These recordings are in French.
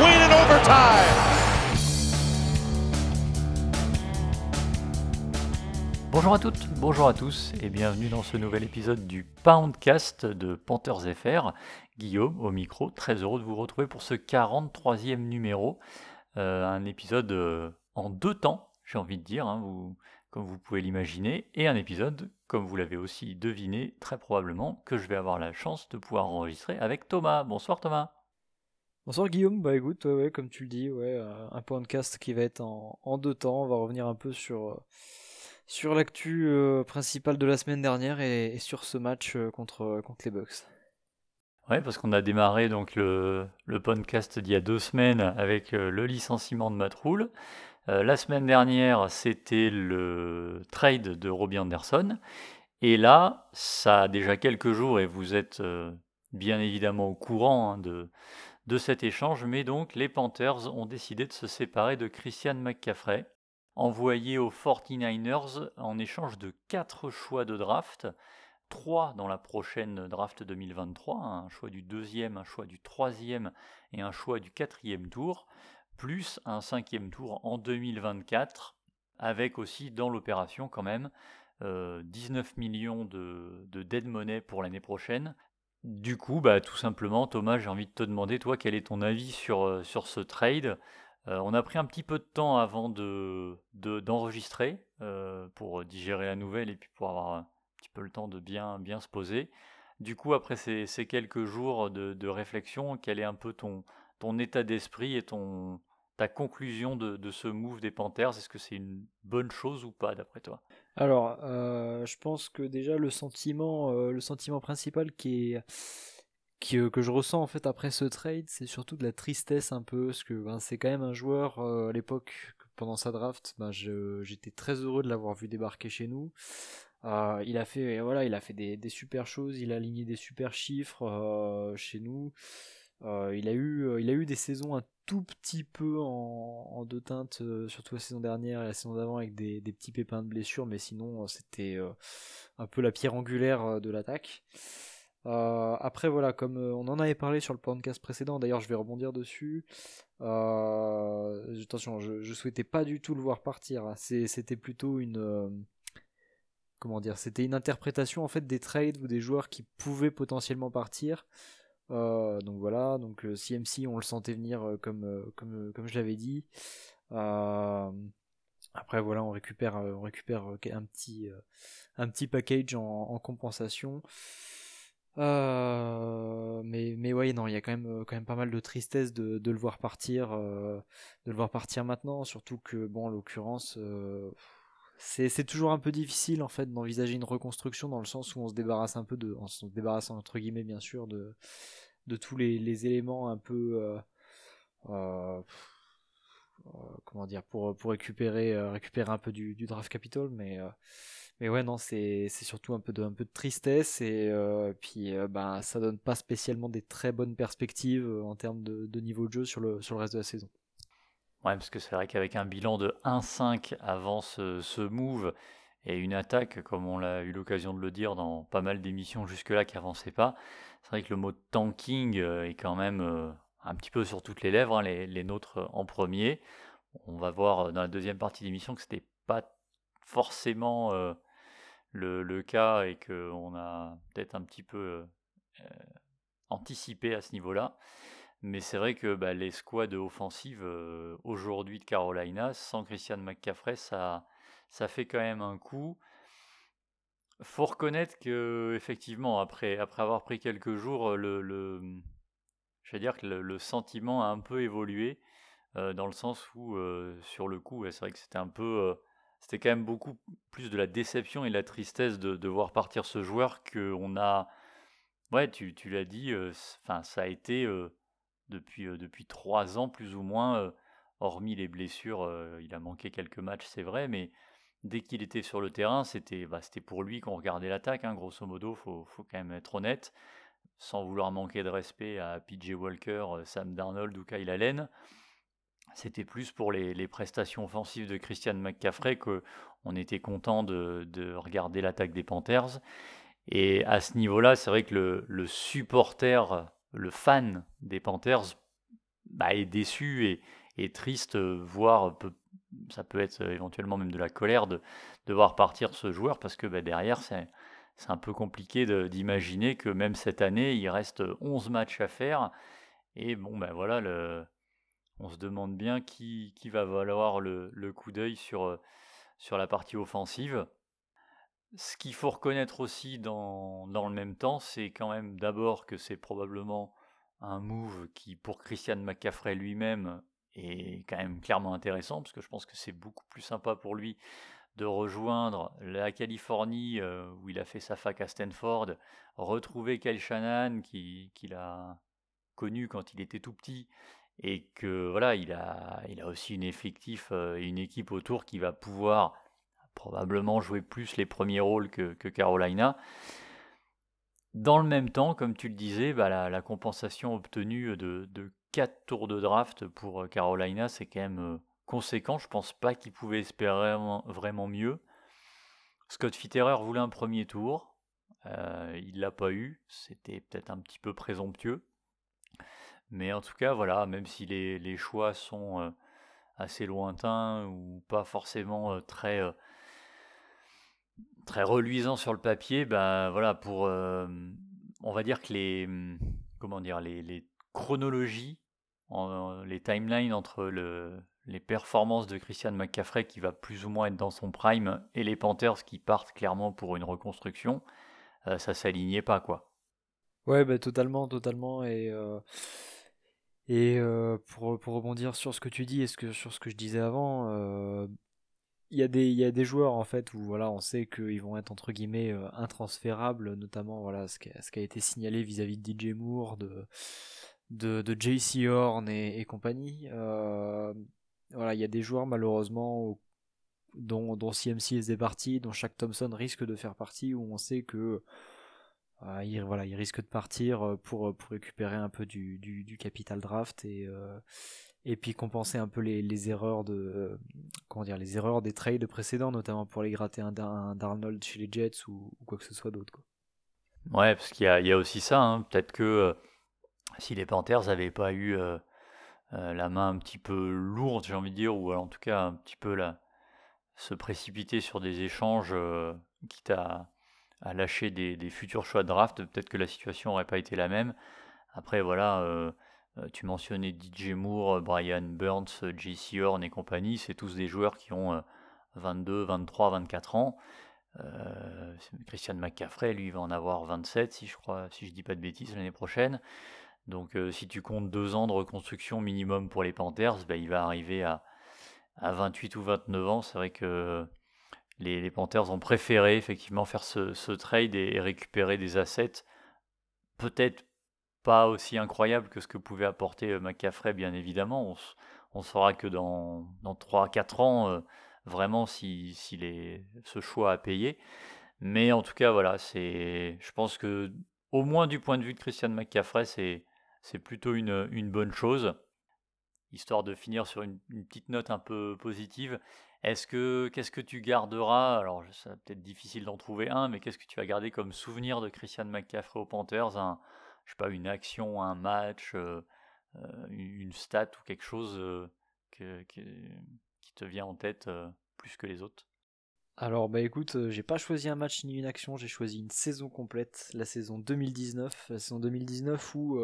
win. Bonjour à toutes, bonjour à tous et bienvenue dans ce nouvel épisode du Poundcast de Panthers FR. Guillaume au micro, très heureux de vous retrouver pour ce 43e numéro. Euh, un épisode euh, en deux temps, j'ai envie de dire, hein, comme vous pouvez l'imaginer, et un épisode, comme vous l'avez aussi deviné très probablement, que je vais avoir la chance de pouvoir enregistrer avec Thomas. Bonsoir Thomas. Bonsoir Guillaume, bah écoute, ouais, comme tu le dis, ouais, euh, un podcast qui va être en, deux temps. On va revenir un peu sur sur l'actu euh, principale de la semaine dernière et, sur ce match euh, contre, euh, contre les Bucks. Ouais, parce qu'on a démarré donc le, le podcast d'il y a deux semaines avec le licenciement de Matt Rule. la semaine dernière, c'était le trade de Robbie Anderson. Et là, ça a déjà quelques jours et vous êtes bien évidemment au courant hein, de, de cet échange. Mais donc, les Panthers ont décidé de se séparer de Christian McCaffrey envoyé aux 49ers en échange de 4 choix de draft, 3 dans la prochaine draft 2023, un choix du deuxième, un choix du troisième et un choix du quatrième tour, plus un cinquième tour en 2024, avec aussi dans l'opération quand même 19 euh, millions de, dead money pour l'année prochaine. Du coup, bah, tout simplement, Thomas, j'ai envie de te demander, toi, quel est ton avis sur, euh, sur ce trade? Euh, on a pris un petit peu de temps avant de, d'enregistrer euh, pour digérer la nouvelle et puis pour avoir un petit peu le temps de bien, bien se poser. Du coup, après ces, quelques jours de, réflexion, quel est un peu ton, ton état d'esprit et ton, ta conclusion de, ce move des Panthers Est-ce que c'est une bonne chose ou pas d'après toi? Alors, euh, je pense que déjà le sentiment, le sentiment principal qui est euh, que je ressens en fait après ce trade, c'est surtout de la tristesse un peu, parce que ben, c'est quand même un joueur euh, à l'époque, pendant sa draft, ben, j'étais très heureux de l'avoir vu débarquer chez nous. Euh, il a fait, voilà, il a fait des, super choses, il a aligné des super chiffres chez nous. il a eu, il a eu des saisons un tout petit peu en, deux teintes, surtout la saison dernière et la saison d'avant avec des, petits pépins de blessures, mais sinon c'était un peu la pierre angulaire de l'attaque. Euh, après, voilà, comme euh, on en avait parlé sur le podcast précédent, d'ailleurs, je vais rebondir dessus. Euh, attention, je, je, souhaitais pas du tout le voir partir. Hein. C'était plutôt une. comment dire C'était une interprétation en fait des trades ou des joueurs qui pouvaient potentiellement partir. Donc voilà, donc CMC, on le sentait venir comme, comme, je l'avais dit. après, voilà, on récupère, on un petit, package en, en compensation. Euh, mais mais ouais non il y a quand même euh, pas mal de tristesse de, le voir partir euh, de le voir partir maintenant surtout que bon en l'occurrence c'est toujours un peu difficile en fait d'envisager une reconstruction dans le sens où on se débarrasse un peu de en se débarrassant entre guillemets bien sûr de de tous les, les éléments un peu comment dire pour pour récupérer récupérer un peu du, du draft capital mais mais ouais, non, c'est surtout un peu de, un peu de tristesse et euh, puis euh, bah, ça donne pas spécialement des très bonnes perspectives euh, en termes de, de, niveau de jeu sur le, sur le reste de la saison. Ouais, parce que c'est vrai qu'avec un bilan de 1-5 avant ce, move et une attaque, comme on l'a eu l'occasion de le dire dans pas mal d'émissions jusque-là qui avançaient pas, c'est vrai que le mot tanking est quand même un petit peu sur toutes les lèvres, hein, les, nôtres en premier. On va voir dans la deuxième partie d'émission que c'était pas forcément le, cas et qu'on a peut-être un petit peu euh, anticipé à ce niveau-là. Mais c'est vrai que bah, les squads offensives euh, aujourd'hui de Carolina, sans Christian McCaffrey, ça, ça fait quand même un coup. Faut reconnaître que effectivement, après, après avoir pris quelques jours, le, le je vais dire que le, sentiment a un peu évolué euh, dans le sens où, sur le coup, c'est vrai que c'était un peu c'était quand même beaucoup plus de la déception et de la tristesse de, voir partir ce joueur qu'on a. Ouais, tu, tu l'as dit, enfin, ça a été depuis, depuis trois ans plus ou moins, hormis les blessures, il a manqué quelques matchs, c'est vrai, mais dès qu'il était sur le terrain, c'était bah, pour lui qu'on regardait l'attaque, hein, grosso modo, faut, faut quand même être honnête, sans vouloir manquer de respect à PJ Walker, Sam Darnold ou Kyle Allen c'était plus pour les, prestations offensives de Christian McCaffrey qu'on était content de, regarder l'attaque des Panthers. Et à ce niveau-là, c'est vrai que le, supporter, le fan des Panthers bah, est déçu et, triste, voire ça peut être éventuellement même de la colère de, voir partir ce joueur parce que bah, derrière, c'est un peu compliqué d'imaginer que même cette année, il reste 11 matchs à faire. Et bon, ben voilà, on se demande bien qui, qui va valoir le, coup d'œil euh, sur la partie offensive. Ce qu'il faut reconnaître aussi dans, le même temps, c'est quand même d'abord que c'est probablement un move qui, pour Christian McCaffrey lui-même, est quand même clairement intéressant, parce que je pense que c'est beaucoup plus sympa pour lui de rejoindre la Californie, euh, où il a fait sa fac à Stanford, retrouver Kyle Shannon, qu'il a connu quand il était tout petit, et que voilà, il a, aussi une effectif euh, et une équipe autour qui va pouvoir probablement jouer plus les premiers rôles que, Carolina. Dans le même temps, comme tu le disais, bah, la, compensation obtenue de, de 4 tours de draft pour euh, Carolina, c'est quand même euh, conséquent. Je pense pas qu'il pouvait espérer vraiment, mieux. Scott Fitterer voulait un premier tour. il l'a pas eu. C'était peut-être un petit peu présomptueux. Mais en tout cas, voilà, même si les, choix sont euh, assez lointains ou pas forcément euh, très, euh, très reluisants sur le papier, ben voilà, pour, on va dire que les, comment dire, les, chronologies, les timelines entre le, les performances de Christian McCaffrey qui va plus ou moins être dans son prime et les Panthers qui partent clairement pour une reconstruction, ça s'alignait pas quoi. Ouais, bah, totalement, totalement. Et, et pour, pour, rebondir sur ce que tu dis et ce que, sur ce que je disais avant, il y, a des, y a des joueurs en fait où voilà, on sait qu'ils vont être entre guillemets intransférables, notamment voilà, ce, qui a, ce qui a été signalé vis-à-vis de DJ Moore, de, de, JC Horn et, compagnie. voilà, il y a des joueurs malheureusement dont, dont CMC faisait partie, dont Shaq Thompson risque de faire partie, où on sait que euh, il, voilà, il risque de partir euh, pour, euh, pour récupérer un peu du, du, capital draft et, et puis compenser un peu les, erreurs de comment dire les erreurs des trades précédents, notamment pour les gratter un, Darnold chez les Jets ou, quoi que ce soit d'autre. Ouais, parce qu'il y a, aussi ça. Hein. Peut-être que si les Panthers n'avaient pas eu la main un petit peu lourde, j'ai envie de dire, ou en tout cas un petit peu là, se précipiter sur des échanges, quitte à lâcher des, futurs choix de draft, peut-être que la situation n'aurait pas été la même. Après, voilà, euh, euh, tu mentionnais DJ Moore, Brian Burns, JC Horn et compagnie, c'est tous des joueurs qui ont 22, 23, 24 ans. Euh, Christian McCaffrey, lui, va en avoir 27, si je crois, si je dis pas de bêtises, l'année prochaine. Donc, si tu comptes deux ans de reconstruction minimum pour les Panthers, bah, il va arriver à, à 28 ou 29 ans. C'est vrai que les, Panthers ont préféré effectivement faire ce, trade et, récupérer des assets peut-être pas aussi incroyables que ce que pouvait apporter euh, McCaffrey, bien évidemment. On, saura que dans, dans 3-4 ans, euh, vraiment, si, ce choix a payé. Mais en tout cas, voilà, c'est, je pense que au moins du point de vue de Christian McCaffrey, c'est, c'est plutôt une, une bonne chose histoire de finir sur une, petite note un peu positive. Est-ce que qu'est-ce que tu garderas? Alors, c'est peut-être difficile d'en trouver un, mais qu'est-ce que tu vas garder comme souvenir de Christian McCaffrey aux Panthers? Je sais pas, une action, un match, une stat ou quelque chose qui te vient en tête plus que les autres? Alors bah écoute, j'ai pas choisi un match ni une action, j'ai choisi une saison complète, la saison 2019, la saison 2019 où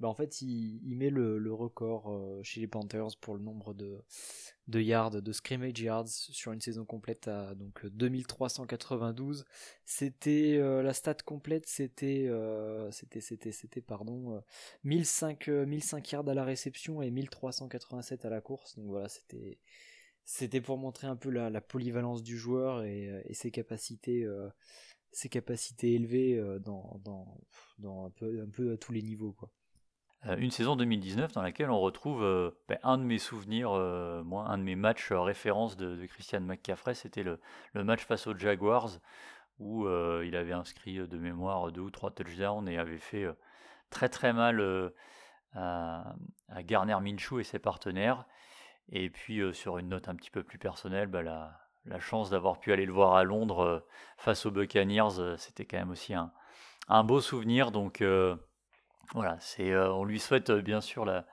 bah en fait, il, met le, record euh, chez les Panthers pour le nombre de, de yards, de scrimmage yards sur une saison complète à donc 2392. C'était euh, la stat complète, c'était euh, c'était c'était c'était pardon 1005 1005 yards à la réception et 1387 à la course. Donc voilà, c'était c'était pour montrer un peu la, polyvalence du joueur et, ses capacités ses capacités élevées dans, dans, dans un peu un peu à tous les niveaux quoi. Euh, une saison 2019 dans laquelle on retrouve euh, ben, un de mes souvenirs, euh, un de mes matchs référence de, Christian McCaffrey, c'était le, match face aux Jaguars où il avait inscrit de mémoire deux ou trois touchdowns et avait fait très très mal à, Garner Minshew et ses partenaires. Et puis sur une note un petit peu plus personnelle, bah, la, la chance d'avoir pu aller le voir à Londres face aux Buccaneers, c'était quand même aussi un, un beau souvenir. Donc voilà, c'est, on lui souhaite bien sûr la,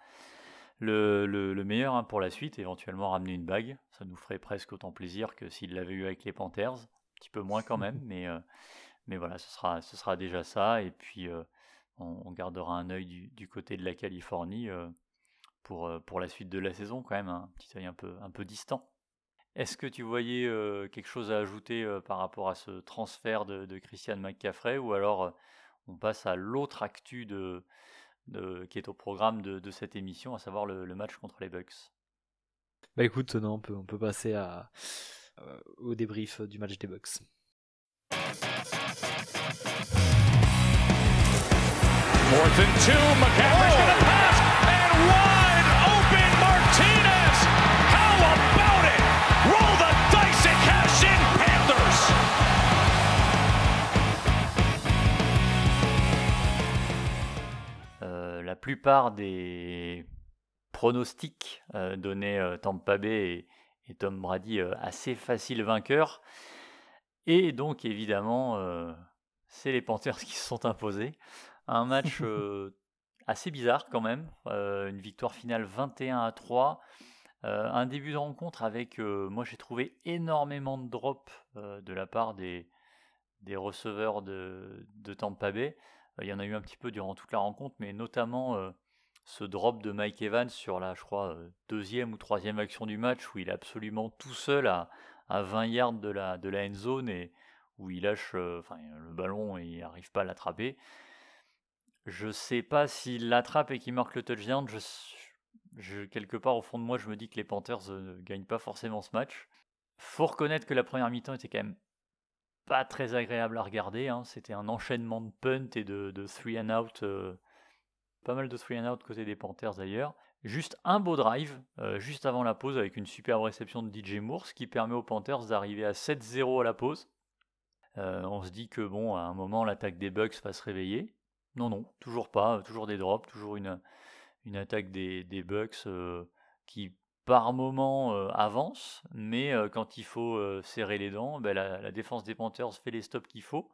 le, le, meilleur hein, pour la suite, éventuellement ramener une bague. Ça nous ferait presque autant plaisir que s'il l'avait eu avec les Panthers. Un petit peu moins quand même, mais, mais voilà, ce sera, ce sera déjà ça. Et puis on, gardera un œil du, du, côté de la Californie pour, pour la suite de la saison quand même, hein. un petit œil un peu, un peu distant. Est-ce que tu voyais quelque chose à ajouter par rapport à ce transfert de, de Christian McCaffrey ou alors on passe à l'autre actu de, qui est au programme de, cette émission, à savoir le, match contre les Bucks. Bah écoute, non, on peut, on peut passer à, au débrief du match des Bucks. La plupart des pronostics euh, donnés euh, Tampa Bay et, Tom Brady euh, assez facile vainqueur. Et donc évidemment, c'est les Panthers qui se sont imposés. Un match assez bizarre quand même. une victoire finale 21 à 3. un début de rencontre avec, moi j'ai trouvé énormément de drops de la part des, des receveurs de, de Tampa Bay. Il y en a eu un petit peu durant toute la rencontre, mais notamment euh, ce drop de Mike Evans sur la, je crois, euh, deuxième ou troisième action du match où il est absolument tout seul à, 20 yards de la, de la end zone et où il lâche euh, le ballon et il n'arrive pas à l'attraper. Je sais pas s'il l'attrape et qu'il marque le touchdown. Je, quelque part au fond de moi, je me dis que les Panthers ne gagnent pas forcément ce match. Faut reconnaître que la première mi-temps était quand même pas très agréable à regarder. Hein. C'était un enchaînement de punt et de, de three and out. Euh, pas mal de three and out côté des Panthers d'ailleurs. Juste un beau drive, euh, juste avant la pause, avec une superbe réception de DJ Moore, ce qui permet aux Panthers d'arriver à 7-0 à la pause. Euh, on se dit que bon, à un moment, l'attaque des Bucks va se réveiller. Non, non, toujours pas, toujours des drops, toujours une, une attaque des, des Bucks qui par moment euh, avance, mais euh, quand il faut euh, serrer les dents, ben, la, défense des Panthers fait les stops qu'il faut.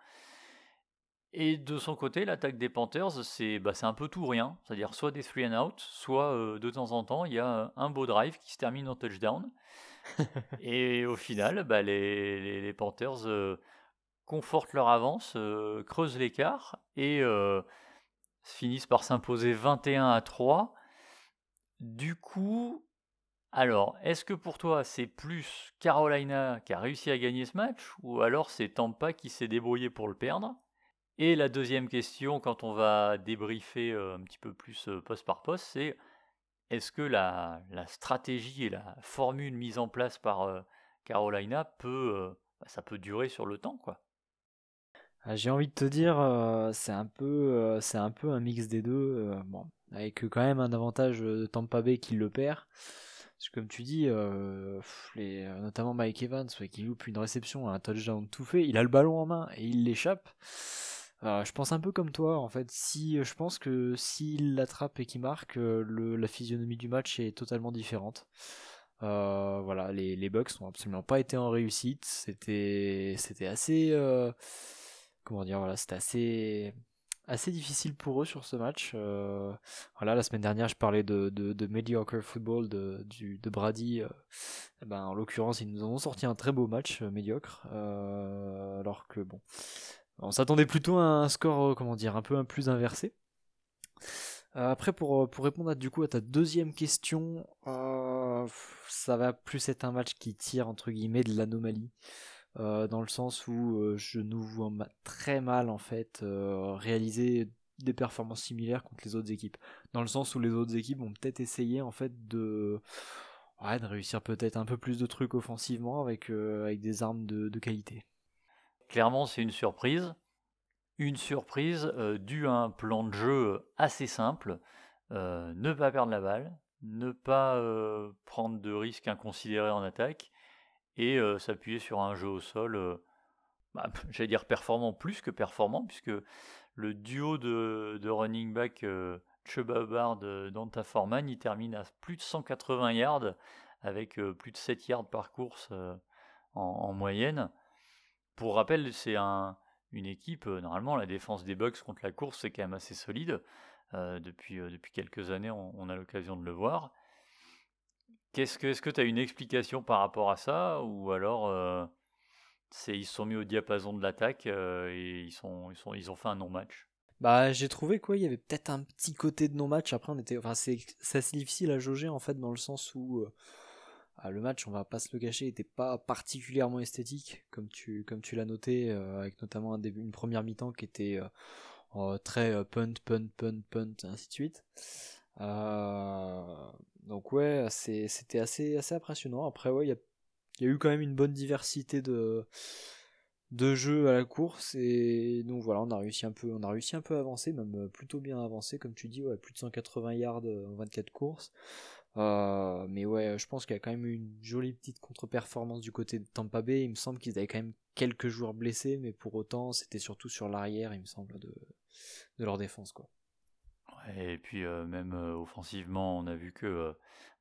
Et de son côté, l'attaque des Panthers, c'est bah, un peu tout rien. C'est-à-dire soit des three and out, soit de temps en temps, il y a un beau drive qui se termine en touchdown. et au final, bah, les, les, Panthers confortent leur avance, creusent l'écart et finissent par s'imposer 21 à 3. Du coup, alors, est-ce que pour toi c'est plus Carolina qui a réussi à gagner ce match ou alors c'est Tampa qui s'est débrouillé pour le perdre? Et la deuxième question, quand on va débriefer euh, un petit peu plus euh, poste par poste, c'est est-ce que la, stratégie et la formule mise en place par euh, Carolina peut, ça peut durer sur le temps ah, J'ai envie de te dire, c'est un peu, un mix des deux, avec quand même un avantage de Tampa Bay qui le perd. Parce que comme tu dis, euh, euh, notamment Mike Evans, qui loupe une réception, un touchdown tout fait, il a le ballon en main et il l'échappe. Euh, je pense un peu comme toi, en fait. Si, je pense que s'il l'attrape et qu'il marque, la physionomie du match est totalement différente. voilà, les, les n'ont absolument pas été en réussite. C'était, c'était assez, comment dire, voilà, c'était assez assez difficile pour eux sur ce match. Euh, voilà, la semaine dernière, je parlais de, de, mediocre football de, du, de Brady. Euh, eh ben, en l'occurrence, ils nous ont sorti un très beau match euh, médiocre. alors que bon, on s'attendait plutôt à un score, comment dire, un peu un plus inversé. après, pour, pour répondre à, du coup à ta deuxième question, ça va plus être un match qui tire entre guillemets de l'anomalie. Euh, dans le sens où euh, je nous vois très mal en fait euh, réaliser des performances similaires contre les autres équipes. Dans le sens où les autres équipes vont peut-être essayer en fait de, réussir peut-être un peu plus de trucs offensivement avec, avec des armes de qualité. Clairement, c'est une surprise. Une surprise due à un plan de jeu assez simple. ne pas perdre la balle, ne pas prendre de risques inconsidérés en attaque et s'appuyer sur un jeu au sol, bah, j'allais dire performant plus que performant, puisque le duo de, running back Chuba Bard Danta Foreman, il termine à plus de 180 yards avec plus de 7 yards par course en, moyenne. Pour rappel, c'est un, une équipe, normalement la défense des Bucks contre la course c'est quand même assez solide. depuis, depuis quelques années on, a l'occasion de le voir. Qu'est-ce que, est-ce que tu as une explication par rapport à ça? Ou alors c'est, ils se sont mis au diapason de l'attaque et ils, sont, ils, sont, ils ont fait un non-match? Bah, j'ai trouvé quoi, il y avait peut-être un petit côté de non-match. Après, on était, enfin, c'est, assez difficile à jauger en fait dans le sens où ah, le match, on va pas se le cacher, était pas particulièrement esthétique, comme tu, comme tu l'as noté, euh, avec notamment un début, une première mi-temps qui était euh, euh, très punt, punt, punt, punt, ainsi de suite. Donc ouais, c'était assez, impressionnant. Après, ouais, il y a, eu quand même une bonne diversité de, jeux à la course et donc voilà, on a réussi un peu, on a réussi un peu à avancer, même plutôt bien avancé, comme tu dis, ouais, plus de 180 yards en 24 courses. Euh, mais ouais, je pense qu'il y a quand même eu une jolie petite contre-performance du côté de Tampa Bay. Il me semble qu'ils avaient quand même quelques joueurs blessés, mais pour autant, c'était surtout sur l'arrière, il me semble, de, de leur défense. Quoi. Et puis euh, même euh, offensivement, on a vu que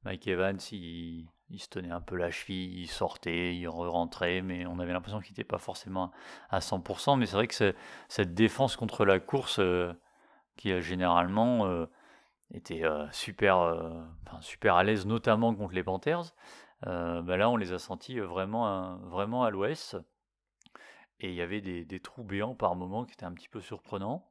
Mike Evans, il, se tenait un peu la cheville, il sortait, il re-rentrait, mais on avait l'impression qu'il n'était pas forcément à 100%. Mais c'est vrai que cette défense contre la course, qui a généralement était super, super à l'aise, notamment contre les Panthers. Bah là, on les a sentis vraiment, vraiment à l'ouest. Et il y avait des, trous béants par moments qui étaient un petit peu surprenants.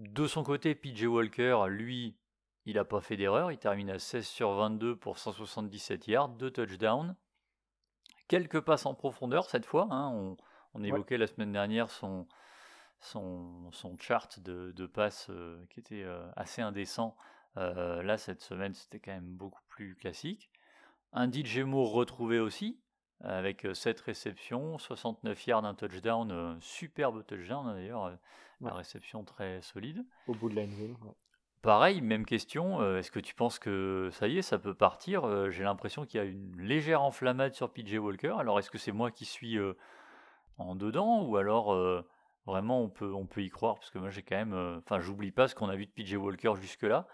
De son côté, PJ Walker, lui, il n'a pas fait d'erreur. Il termine à 16 sur 22 pour 177 yards, 2 touchdowns. Quelques passes en profondeur cette fois. Hein. On, on, évoquait la semaine dernière son, son, son chart de, de passes euh, qui était euh, assez indécent. Euh, là, cette semaine, c'était quand même beaucoup plus classique. Un DJ Moore retrouvé aussi, avec 7 réceptions, 69 yards, un touchdown, superbe touchdown hein, d'ailleurs, la réception très solide. Au bout de la ligne. Pareil, même question, est-ce que tu penses que ça y est, ça peut partir J'ai l'impression qu'il y a une légère enflammade sur PJ Walker, alors est-ce que c'est moi qui suis en dedans, ou alors Vraiment, on peut, on peut y croire, parce que moi j'ai quand même. Euh, enfin, j'oublie pas ce qu'on a vu de PJ Walker jusque-là.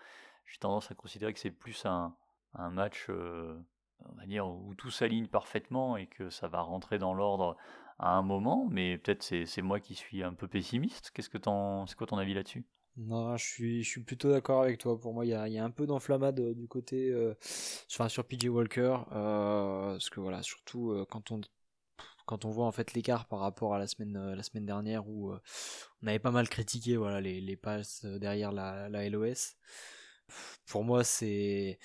J'ai tendance à considérer que c'est plus un, un match, euh, on va dire, où tout s'aligne parfaitement et que ça va rentrer dans l'ordre à un moment, mais peut-être c'est moi qui suis un peu pessimiste. Qu'est-ce que c'est quoi ton avis là-dessus? Non, je suis, je suis plutôt d'accord avec toi. Pour moi, il y a, y a, un peu d'enflammade euh, du côté, enfin, sur PJ Walker, parce que voilà, surtout quand on quand on voit en fait l'écart par rapport à la semaine euh, la semaine dernière où euh, on avait pas mal critiqué voilà les, les passes euh, derrière la, la LOS. Pour moi c'est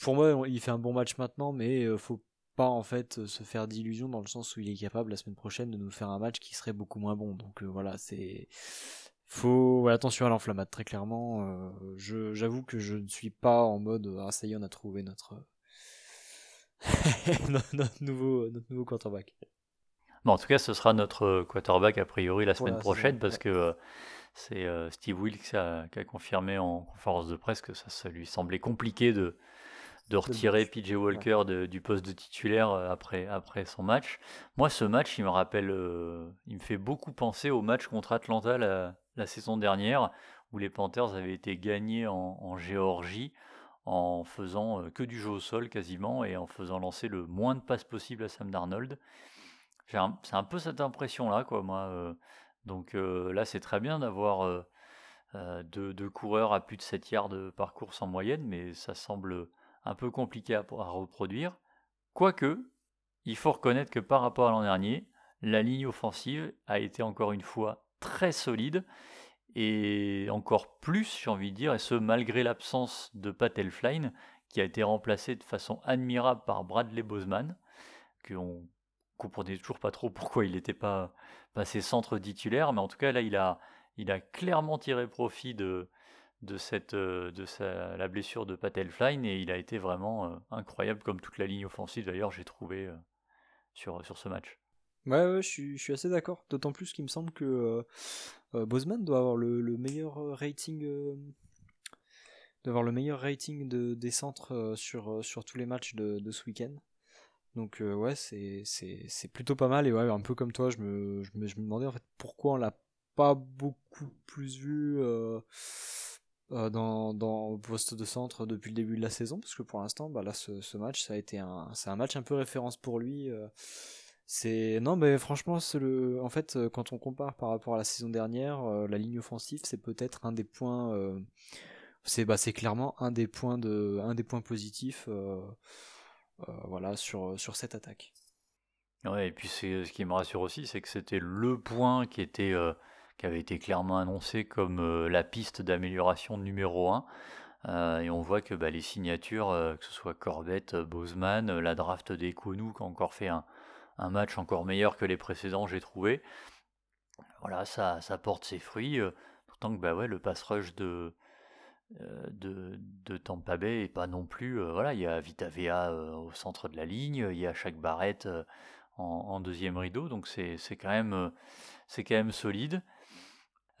pour moi il fait un bon match maintenant mais faut pas en fait se faire d'illusions dans le sens où il est capable la semaine prochaine de nous faire un match qui serait beaucoup moins bon. Donc voilà, c'est faut ouais, attention à l'enflammade très clairement. je j'avoue que je ne suis pas en mode ah ça y est on a trouvé notre notre, nouveau, notre nouveau quarterback. Bon, en tout cas, ce sera notre euh, quarterback a priori la semaine prochaine parce que euh, c'est euh, Steve Wilkes qui a, confirmé en conférence de presse que ça, ça lui semblait compliqué de, de retirer PJ Walker du poste de titulaire après, après son match. Moi, ce match, il me rappelle, il me fait beaucoup penser au match contre Atlanta la, la, saison dernière où les Panthers avaient été gagnés en, en Géorgie en faisant que du jeu au sol quasiment et en faisant lancer le moins de passes possible à Sam Darnold. C'est un, peu cette impression-là, quoi, moi. Donc là, c'est très bien d'avoir deux, coureurs à plus de 7 yards de parcours en moyenne, mais ça semble un peu compliqué à, reproduire. Quoique, il faut reconnaître que par rapport à l'an dernier, la ligne offensive a été encore une fois très solide et encore plus, j'ai envie de dire, et ce malgré l'absence de Pat Elfline, qui a été remplacé de façon admirable par Bradley Boseman, qu'on comprenait toujours pas trop pourquoi il n'était pas passé centre titulaire, mais en tout cas là il a, il a clairement tiré profit de, cette, de sa, la blessure de Pat Elfline et il a été vraiment euh, incroyable comme toute la ligne offensive d'ailleurs j'ai trouvé euh, sur, ce match. Ouais, ouais je, suis, assez d'accord. D'autant plus qu'il me semble que euh, euh Bozeman doit avoir le, le meilleur euh, rating, euh, doit le meilleur rating de, des centres sur, tous les matchs de ce week-end. Donc ouais, c'est, plutôt pas mal. Et ouais, un peu comme toi, je me, je me, je me demandais en fait pourquoi on l'a pas beaucoup plus vu dans, dans au poste de centre depuis le début de la saison parce que pour l'instant bah là ce, match ça a été un c'est un match un peu référence pour lui c'est non mais franchement le en fait quand on compare par rapport à la saison dernière la ligne offensive c'est peut-être un des points c'est bah, c'est clairement un des points de un des points positifs voilà sur sur cette attaque Ouais, et puis c'est ce qui me rassure aussi, c'est que c'était le point qui était euh, qui avait été clairement annoncé comme euh, la piste d'amélioration numéro 1. Euh, et on voit que bah, les signatures, que ce soit Corbett, Bozeman, la draft des Kounou, qui a encore fait un, un, match encore meilleur que les précédents, j'ai trouvé. Voilà, ça, ça porte ses fruits. pourtant que bah ouais, le pass rush de, de, de Tampa Bay et pas non plus. voilà, il y a Vita Vea au centre de la ligne, il y a chaque Barrett en, deuxième rideau, donc c'est quand, même, euh, quand même solide.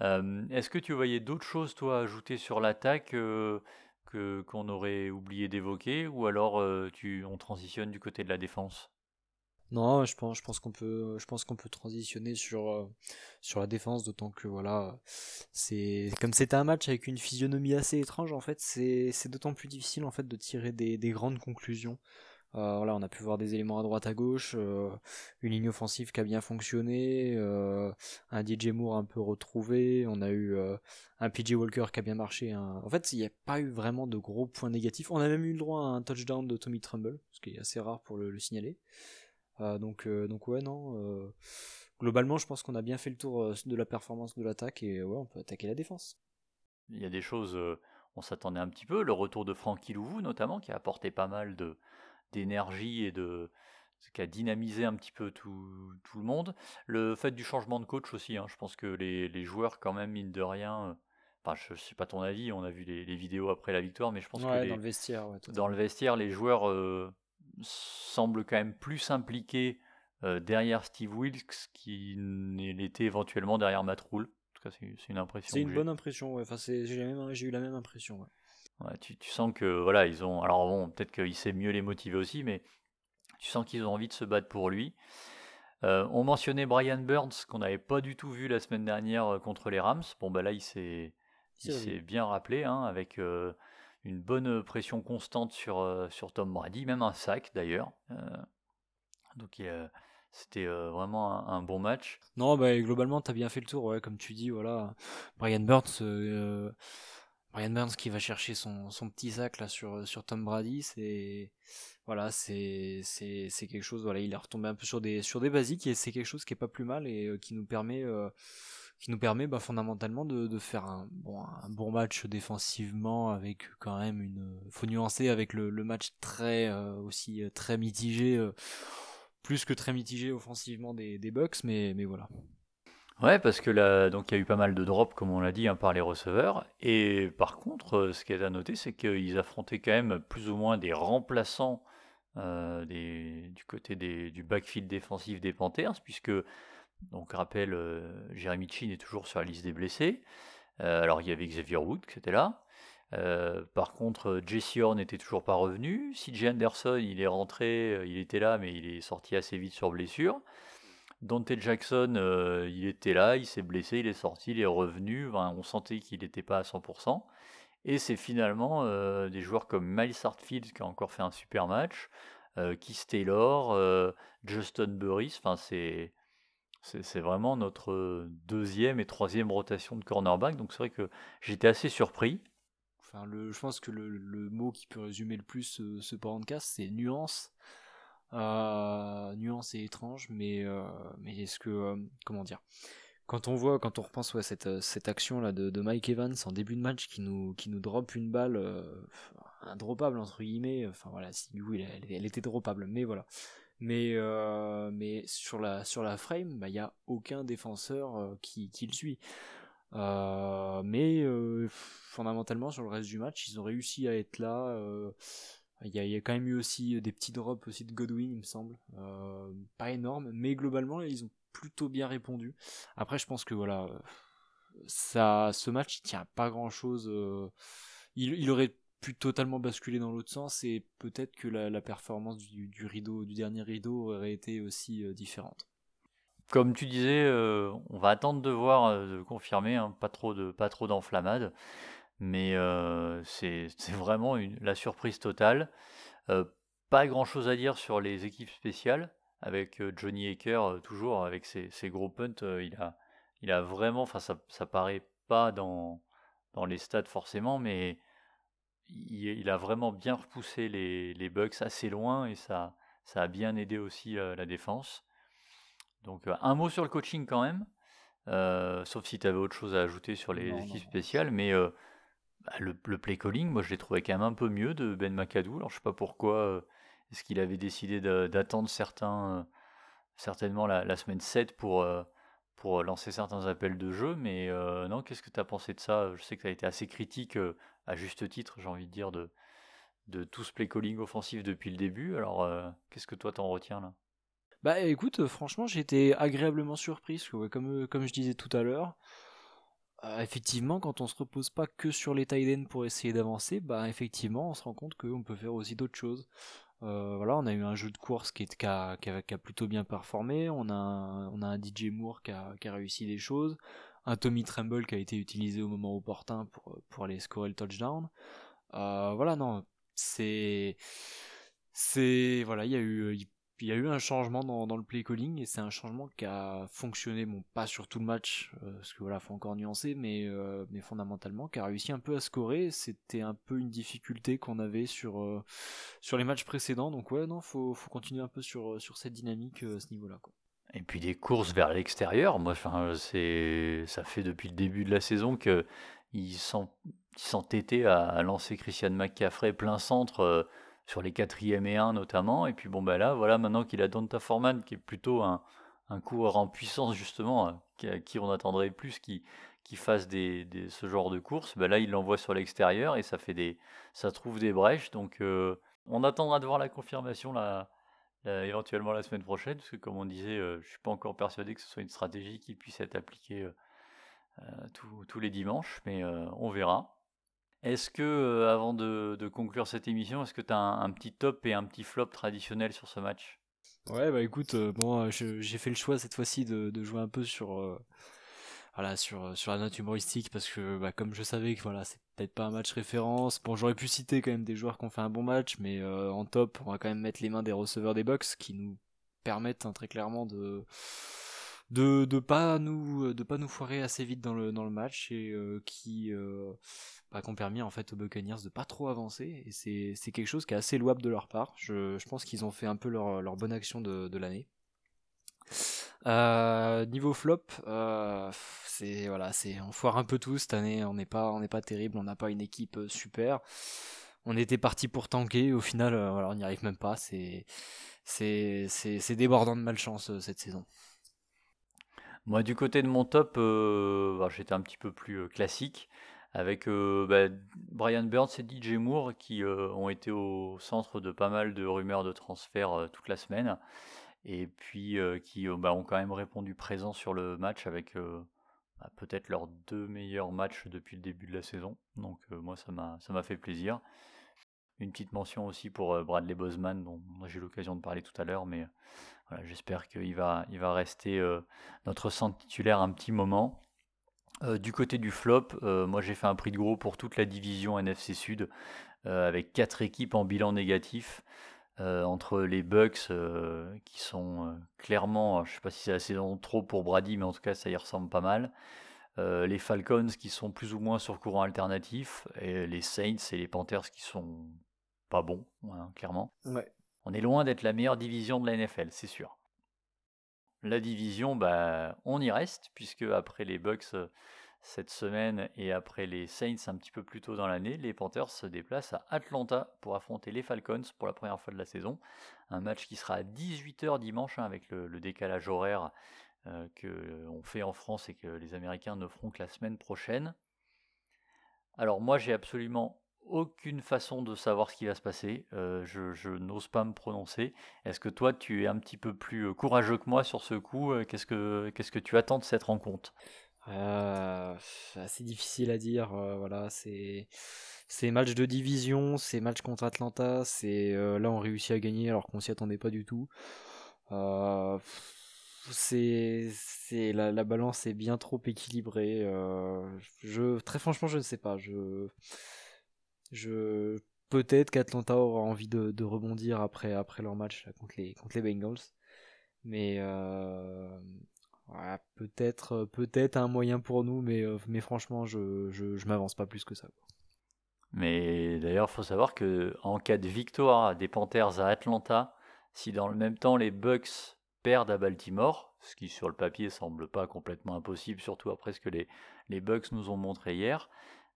Euh, est-ce que tu voyais d'autres choses, toi, ajouter sur l'attaque euh, que qu'on aurait oublié d'évoquer, ou alors tu, on transitionne du côté de la défense? Non, je pense, je pense qu'on peut, je pense qu'on peut transitionner sur sur la défense, d'autant que voilà, c'est comme c'était un match avec une physionomie assez étrange en fait, c'est d'autant plus difficile en fait de tirer des, des grandes conclusions. Euh, voilà, on a pu voir des éléments à droite à gauche, euh, une ligne offensive qui a bien fonctionné, euh, un DJ Moore un peu retrouvé, on a eu un PJ Walker qui a bien marché. En fait, il n'y a pas eu vraiment de gros points négatifs. On a même eu le droit à un touchdown de Tommy Trumbull, ce qui est assez rare pour le, signaler. Donc, donc ouais, non. globalement, je pense qu'on a bien fait le tour de la performance de l'attaque et ouais, on peut attaquer la défense. Il y a des choses, on s'attendait un petit peu. Le retour de Francky Louvou, notamment, qui a apporté pas mal de, d'énergie et de ce qui a dynamisé un petit peu tout, tout, le monde. Le fait du changement de coach aussi, hein, je pense que les, les, joueurs quand même mine de rien. Euh, enfin, je sais pas ton avis, on a vu les, les vidéos après la victoire, mais je pense que dans le vestiaire, dans le vestiaire, les joueurs euh, semblent quand même plus impliqués euh, derrière Steve Wilkes qui l'était éventuellement derrière Matt Rule. En tout cas, c'est une impression. C'est une bonne impression, ouais. Enfin, j'ai eu la même impression. Ouais tu, sens que voilà, ils ont. Alors bon, peut-être qu'il sait mieux les motiver aussi, mais tu sens qu'ils ont envie de se battre pour lui. Euh, on mentionnait Brian Burns qu'on n'avait pas du tout vu la semaine dernière euh, contre les Rams. Bon bah là il s'est bien rappelé hein, avec euh, une bonne pression constante sur, sur Tom Brady, même un sac d'ailleurs. donc c'était vraiment un, bon match. Non, bah, globalement, tu as bien fait le tour, comme tu dis, voilà. Brian Burns, Brian Burns qui va chercher son, son petit sac là sur, sur Tom Brady, c'est voilà, quelque chose. Voilà, il est retombé un peu sur des sur des basiques et c'est quelque chose qui est pas plus mal et euh, qui nous permet euh, qui nous permet bah, fondamentalement de, de, faire un bon un bon match défensivement avec quand même une faut nuancer avec le, le match très euh, aussi très mitigé plus que très mitigé offensivement des, des Bucks mais mais voilà Ouais, parce que là, donc il y a eu pas mal de drops, comme on l'a dit, hein, par les receveurs. Et par contre, euh, ce qui est à noter, c'est qu'ils affrontaient quand même plus ou moins des remplaçants euh, du côté du backfield défensif des Panthers, puisque, donc rappel, euh, Jeremy Chin est toujours sur la liste des blessés. alors il y avait Xavier Wood qui était là. par contre, Jesse Horn n'était toujours pas revenu. CJ Anderson, il est rentré, il était là, mais il est sorti assez vite sur blessure. Dante Jackson, euh, il était là, il s'est blessé, il est sorti, il est revenu. on sentait qu'il n'était pas à 100%. Et c'est finalement euh, des joueurs comme Miles Hartfield qui a encore fait un super match, euh, Keith Taylor, euh, Justin Burris. Enfin, c'est, c'est, vraiment notre deuxième et troisième rotation de cornerback. Donc c'est vrai que j'étais assez surpris. Enfin, le, je pense que le, mot qui peut résumer le plus ce, ce podcast, c'est nuance. Euh, nuance et étrange, mais, mais est-ce que, comment dire, quand on voit, quand on repense ouais, cette, cette action là de, de, Mike Evans en début de match qui nous, qui nous drop une balle, indropable entre guillemets, enfin voilà, si oui, elle, elle, était dropable, mais voilà. Mais, euh, mais sur la, sur la frame, il bah, n'y a aucun défenseur qui, qui le suit. Euh, mais fondamentalement sur le reste du match, ils ont réussi à être là. Il y, a, quand même eu aussi euh, des petits drops aussi de Godwin, il me semble. Euh, pas énorme, mais globalement, ils ont plutôt bien répondu. Après, je pense que voilà, ça, ce match, il tient pas grand chose. Euh, il, aurait pu totalement basculer dans l'autre sens et peut-être que la, performance du, rideau, du dernier rideau aurait été aussi différente. Comme tu disais, on va attendre de voir, de confirmer, hein, pas trop de, pas trop d'enflammade. Mais c'est vraiment la surprise totale. pas grand-chose à dire sur les équipes spéciales, avec Johnny Aker, toujours avec ses, gros punts. il, a, il a vraiment, enfin ça, ça paraît pas dans, dans les stats forcément, mais il, a vraiment bien repoussé les, les Bucks assez loin et ça, ça a bien aidé aussi la défense. Donc un mot sur le coaching quand même, sauf si tu avais autre chose à ajouter sur les équipes spéciales, mais bah, le, play calling, moi je l'ai trouvé quand même un peu mieux de Ben McAdoo. Alors je sais pas pourquoi, est-ce qu'il avait décidé d'attendre certains, certainement la, semaine 7 pour, pour lancer certains appels de jeu, mais non, qu'est-ce que tu as pensé de ça? Je sais que tu as été assez critique, à juste titre, j'ai envie de dire, de, tout ce play calling offensif depuis le début. Alors, qu'est-ce que toi t'en retiens là? Bah écoute, franchement, j'ai été agréablement surpris, comme, comme je disais tout à l'heure, effectivement, quand on se repose pas que sur les tight pour essayer d'avancer, bah effectivement, on se rend compte qu'on peut faire aussi d'autres choses. voilà, on a eu un jeu de course qui, est, qui, a, plutôt bien performé. On a un, a DJ Moore a, qui a, réussi des choses. Un Tommy Tremble qui a été utilisé au moment opportun pour, pour aller scorer le touchdown. voilà, non, c'est. C'est. Voilà, il y a eu il y a eu un changement dans, le play calling et c'est un changement qui a fonctionné, bon pas sur tout le match, euh, parce que voilà, faut encore nuancer, mais, euh, mais fondamentalement, qui a réussi un peu à scorer. C'était un peu une difficulté qu'on avait sur, euh, sur les matchs précédents, donc ouais, non, faut, faut continuer un peu sur, sur cette dynamique à ce niveau-là. Quoi. Et puis des courses vers l'extérieur, moi, ça fait depuis le début de la saison que ils s'entêtaient à lancer Christian McCaffrey plein centre sur les quatrièmes et 1 notamment. Et puis bon, bah là, voilà, maintenant qu'il a Donta Foreman, qui est plutôt un, coureur en puissance, justement, euh, qui, on attendrait plus qui, qui fasse ce genre de course, bah là, il l'envoie sur l'extérieur et ça fait ça trouve des brèches. Donc, euh, on attendra de voir la confirmation là, éventuellement la semaine prochaine, parce que comme on disait, euh, je suis pas encore persuadé que ce soit une stratégie qui puisse être appliquée tous les dimanches, mais on verra. Est-ce que, euh, avant de, conclure cette émission, est-ce que tu as un, petit top et un petit flop traditionnel sur ce match? Ouais, bah écoute, euh, bon, j'ai fait le choix cette fois-ci de, jouer un peu sur, euh, voilà, sur, sur la note humoristique parce que, bah, comme je savais que voilà, c'est peut-être pas un match référence. Bon, j'aurais pu citer quand même des joueurs qui ont fait un bon match, mais en top, on va quand même mettre les mains des receveurs des box qui nous permettent hein, très clairement de de pas nous de pas nous foirer assez vite dans le match et qui bah, qui ont permis en fait aux Buccaneers de pas trop avancer et c'est quelque chose qui est assez louable de leur part. Je, pense qu'ils ont fait un peu leur, bonne action de l'année. Euh, niveau flop, euh, c'est voilà, c'est on foire un peu tout cette année. On n'est pas terrible, on n'a pas une équipe euh, super. On était parti pour tanker, au final, on n'y arrive même pas. C'est c'est c'est débordant de malchance cette saison. Moi, du côté de mon top, bah, j'étais un petit peu plus classique avec bah, Brian Burns et DJ Moore qui ont été au centre de pas mal de rumeurs de transfert toute la semaine et puis qui bah, ont quand même répondu présent sur le match avec bah, peut-être leurs deux meilleurs matchs depuis le début de la saison. Donc moi ça m'a fait plaisir. Une petite mention aussi pour Bradley Boseman dont j'ai eu l'occasion de parler tout à l'heure, mais j'espère qu'il va il va rester notre centre titulaire un petit moment. Du côté du flop, moi j'ai fait un prix de gros pour toute la division NFC Sud, avec quatre équipes en bilan négatif, entre les Bucks qui sont clairement, je sais pas si c'est la saison trop pour Brady, mais en tout cas ça y ressemble pas mal. les Falcons qui sont plus ou moins sur courant alternatif, et les Saints et les Panthers qui sont pas bons, hein, clairement. On est loin d'être la meilleure division de la NFL, c'est sûr. La division, bah, on y reste, puisque après les Bucks euh, cette semaine et après les Saints un petit peu plus tôt dans l'année, les Panthers se déplacent à Atlanta pour affronter les Falcons pour la première fois de la saison. Un match qui sera à 18h dimanche hein, avec le, décalage horaire euh, qu'on fait en France et que les Américains ne feront que la semaine prochaine. Alors moi j'ai absolument aucune façon de savoir ce qui va se passer. Euh, je, n'ose pas me prononcer. Est-ce que toi, tu es un petit peu plus euh, courageux que moi sur ce coup? Euh, que, qu'est-ce que tu attends de cette rencontre? Euh, assez difficile à dire. voilà, c'est c'est match de division, c'est match contre Atlanta. C'est là on réussit à gagner alors qu'on s'y attendait pas du tout. c'est c'est la, la balance est bien trop équilibrée. euh, je très franchement, je ne sais pas. Je je peut-être qu'Atlanta aura envie de, rebondir après après leur match contre les contre les Bengals, mais euh, ouais, peut-être peut-être un moyen pour nous, mais euh, mais franchement, je je, m'avance pas plus que ça. Mais d'ailleurs, il faut savoir que en cas de victoire des Panthers à Atlanta, si dans le même temps les Bucks perdent à Baltimore, ce qui sur le papier semble pas complètement impossible, surtout après ce que les, les Bucks nous ont montré hier,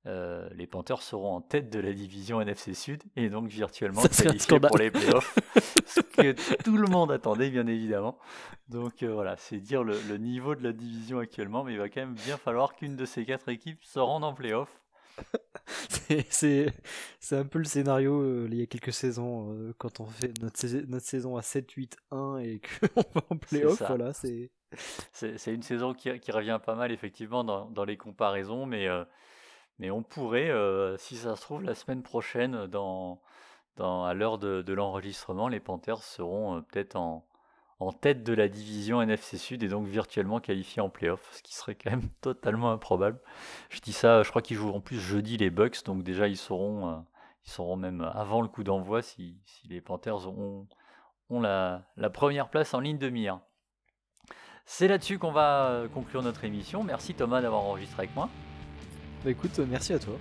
euh, les Panthers seront en tête de la division NFC Sud et donc virtuellement qualifiés pour les playoffs, ce que tout le monde attendait bien évidemment. Donc euh, voilà, c'est dire le, le niveau de la division actuellement, mais il va quand même bien falloir qu'une de ces quatre équipes se rende en playoffs. C'est- un peu le scénario euh, il y a quelques saisons quand on fait notre, sais- notre saison à 7-8-1 et qu'on va en playoff. Voilà, c'est C'est une saison qui, qui revient pas mal effectivement dans, dans les comparaisons, mais, mais on pourrait, euh, si ça se trouve, la semaine prochaine, dans, à l'heure de, l'enregistrement, les Panthers seront euh, peut-être en, tête de la division NFC Sud et donc virtuellement qualifiés en playoff, ce qui serait quand même totalement improbable. Je dis ça, je crois qu'ils jouent en plus jeudi les Bucks, donc déjà ils seront, euh, ils seront même avant le coup d'envoi si, les Panthers ont, la, la première place en ligne de mire. C'est là-dessus qu'on va euh, conclure notre émission. Merci Thomas d'avoir enregistré avec moi. Bah écoute, euh, merci à toi.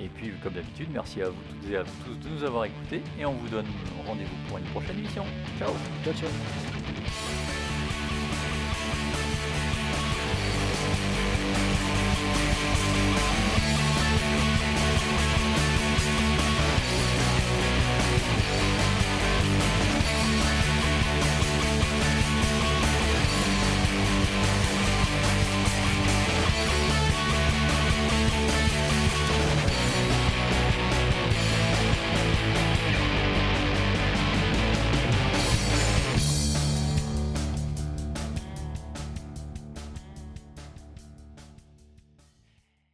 Et puis, comme d'habitude, merci à vous toutes et à vous tous de nous avoir écoutés. Et on vous donne rendez-vous pour une prochaine émission. Ciao Ciao, ciao.